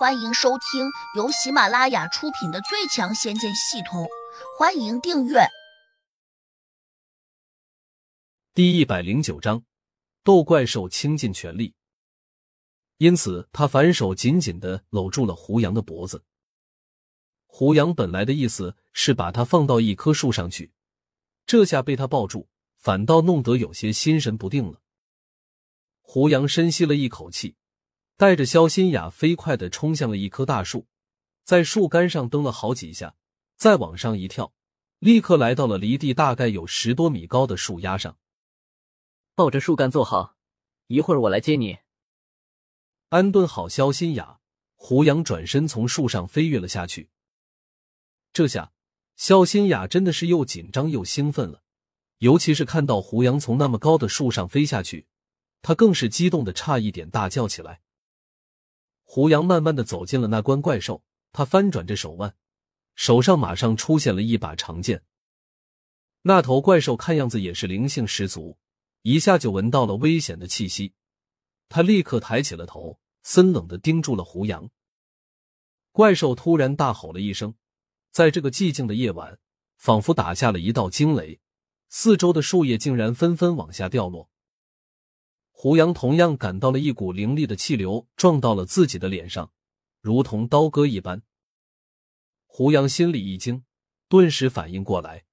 欢迎收听由喜马拉雅出品的《最强仙剑系统》，欢迎订阅。第一百零九章，斗怪兽倾尽全力，因此他反手紧紧的搂住了胡杨的脖子。胡杨本来的意思是把他放到一棵树上去，这下被他抱住，反倒弄得有些心神不定了。胡杨深吸了一口气。带着肖新雅飞快的冲向了一棵大树，在树干上蹬了好几下，再往上一跳，立刻来到了离地大概有十多米高的树丫上。抱着树干坐好，一会儿我来接你。安顿好肖新雅，胡杨转身从树上飞跃了下去。这下，肖新雅真的是又紧张又兴奋了，尤其是看到胡杨从那么高的树上飞下去，她更是激动的差一点大叫起来。胡杨慢慢的走进了那关怪兽，他翻转着手腕，手上马上出现了一把长剑。那头怪兽看样子也是灵性十足，一下就闻到了危险的气息，他立刻抬起了头，森冷的盯住了胡杨。怪兽突然大吼了一声，在这个寂静的夜晚，仿佛打下了一道惊雷，四周的树叶竟然纷纷往下掉落。胡杨同样感到了一股凌厉的气流撞到了自己的脸上，如同刀割一般。胡杨心里一惊，顿时反应过来，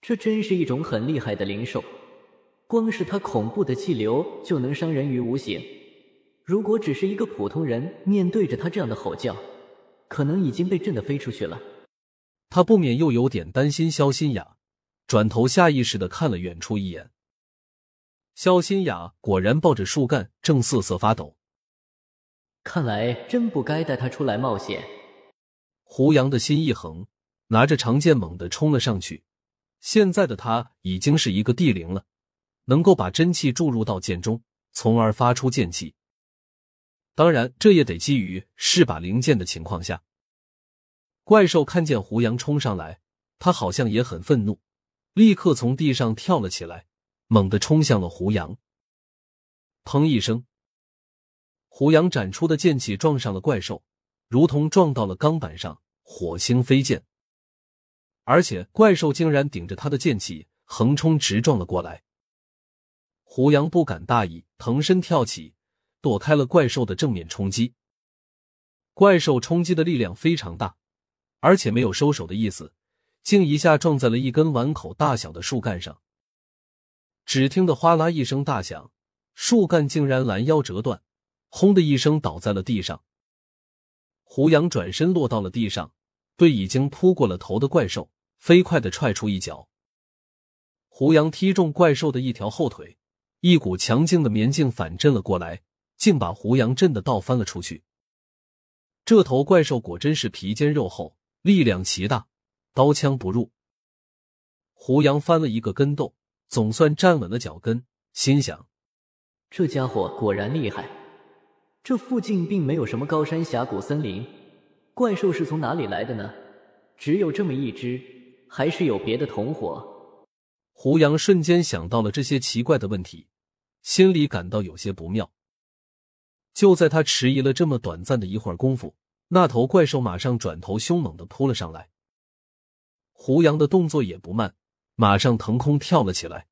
这真是一种很厉害的灵兽，光是它恐怖的气流就能伤人于无形。如果只是一个普通人，面对着他这样的吼叫，可能已经被震得飞出去了。他不免又有点担心肖新雅，转头下意识的看了远处一眼。肖新雅果然抱着树干，正瑟瑟发抖。看来真不该带他出来冒险。胡杨的心一横，拿着长剑猛地冲了上去。现在的他已经是一个地灵了，能够把真气注入到剑中，从而发出剑气。当然，这也得基于是把灵剑的情况下。怪兽看见胡杨冲上来，他好像也很愤怒，立刻从地上跳了起来。猛地冲向了胡杨，砰一声，胡杨展出的剑气撞上了怪兽，如同撞到了钢板上，火星飞溅。而且怪兽竟然顶着他的剑气横冲直撞了过来。胡杨不敢大意，腾身跳起，躲开了怪兽的正面冲击。怪兽冲击的力量非常大，而且没有收手的意思，竟一下撞在了一根碗口大小的树干上。只听得哗啦一声大响，树干竟然拦腰折断，轰的一声倒在了地上。胡杨转身落到了地上，对已经扑过了头的怪兽飞快的踹出一脚。胡杨踢中怪兽的一条后腿，一股强劲的绵劲反震了过来，竟把胡杨震得倒翻了出去。这头怪兽果真是皮坚肉厚，力量奇大，刀枪不入。胡杨翻了一个跟斗。总算站稳了脚跟，心想：这家伙果然厉害。这附近并没有什么高山峡谷森林，怪兽是从哪里来的呢？只有这么一只，还是有别的同伙？胡杨瞬间想到了这些奇怪的问题，心里感到有些不妙。就在他迟疑了这么短暂的一会儿功夫，那头怪兽马上转头凶猛的扑了上来。胡杨的动作也不慢。马上腾空跳了起来，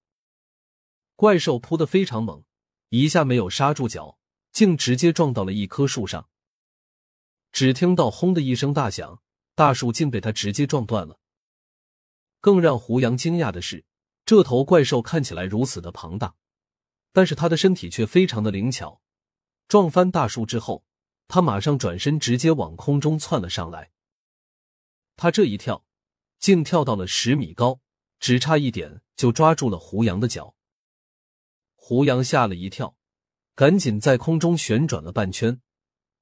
怪兽扑得非常猛，一下没有刹住脚，竟直接撞到了一棵树上。只听到“轰”的一声大响，大树竟被他直接撞断了。更让胡杨惊讶的是，这头怪兽看起来如此的庞大，但是他的身体却非常的灵巧。撞翻大树之后，他马上转身直接往空中窜了上来。他这一跳，竟跳到了十米高。只差一点就抓住了胡杨的脚，胡杨吓了一跳，赶紧在空中旋转了半圈，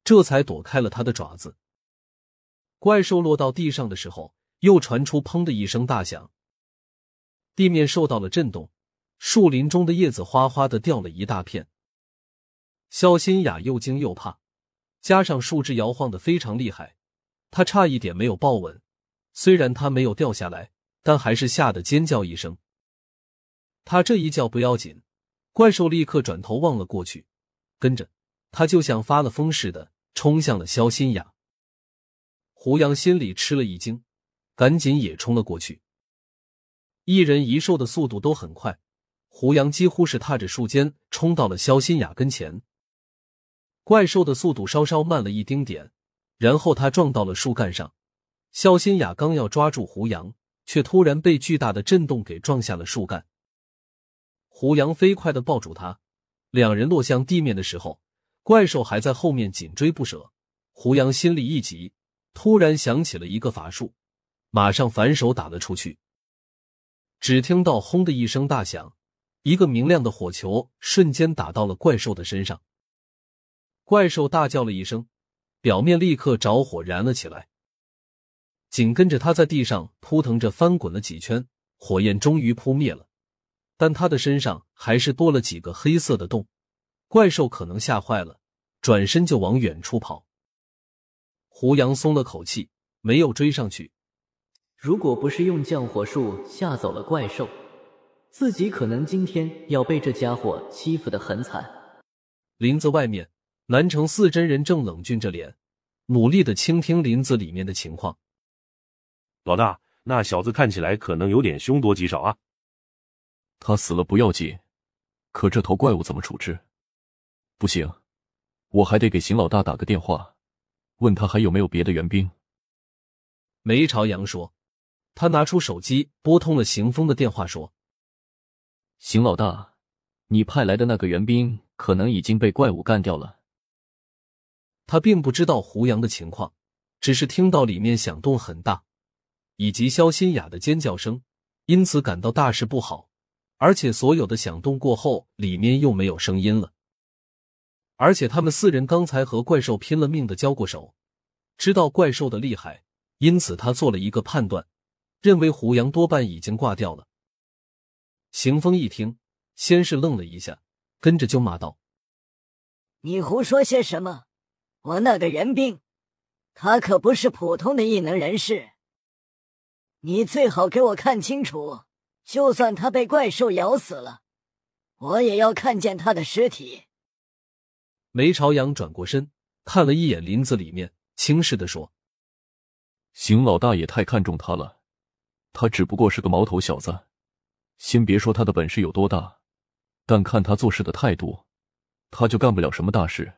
这才躲开了他的爪子。怪兽落到地上的时候，又传出“砰”的一声大响，地面受到了震动，树林中的叶子哗哗的掉了一大片。肖新雅又惊又怕，加上树枝摇晃的非常厉害，她差一点没有抱稳，虽然她没有掉下来。但还是吓得尖叫一声。他这一叫不要紧，怪兽立刻转头望了过去，跟着他就像发了疯似的，冲向了肖新雅。胡杨心里吃了一惊，赶紧也冲了过去。一人一兽的速度都很快，胡杨几乎是踏着树尖冲到了肖新雅跟前。怪兽的速度稍稍慢了一丁点，然后他撞到了树干上。肖新雅刚要抓住胡杨，却突然被巨大的震动给撞下了树干。胡杨飞快的抱住他，两人落向地面的时候，怪兽还在后面紧追不舍。胡杨心里一急，突然想起了一个法术，马上反手打了出去。只听到“轰”的一声大响，一个明亮的火球瞬间打到了怪兽的身上。怪兽大叫了一声，表面立刻着火燃了起来。紧跟着，他在地上扑腾着翻滚了几圈，火焰终于扑灭了，但他的身上还是多了几个黑色的洞。怪兽可能吓坏了，转身就往远处跑。胡杨松了口气，没有追上去。如果不是用降火术吓走了怪兽，自己可能今天要被这家伙欺负的很惨。林子外面，南城四真人正冷峻着脸，努力的倾听林子里面的情况。老大，那小子看起来可能有点凶多吉少啊。他死了不要紧，可这头怪物怎么处置？不行，我还得给邢老大打个电话，问他还有没有别的援兵。梅朝阳说。他拿出手机拨通了邢峰的电话，说：“邢老大，你派来的那个援兵可能已经被怪物干掉了。”他并不知道胡杨的情况，只是听到里面响动很大，以及肖新雅的尖叫声，因此感到大事不好。而且所有的响动过后，里面又没有声音了。而且他们四人刚才和怪兽拼了命的交过手，知道怪兽的厉害，因此他做了一个判断。认为胡杨多半已经挂掉了。邢峰一听，先是愣了一下，跟着就骂道：“你胡说些什么？我那个援兵，他可不是普通的异能人士。你最好给我看清楚，就算他被怪兽咬死了，我也要看见他的尸体。”梅朝阳转过身，看了一眼林子里面，轻视的说：“邢老大也太看重他了。”他只不过是个毛头小子，先别说他的本事有多大，但看他做事的态度，他就干不了什么大事。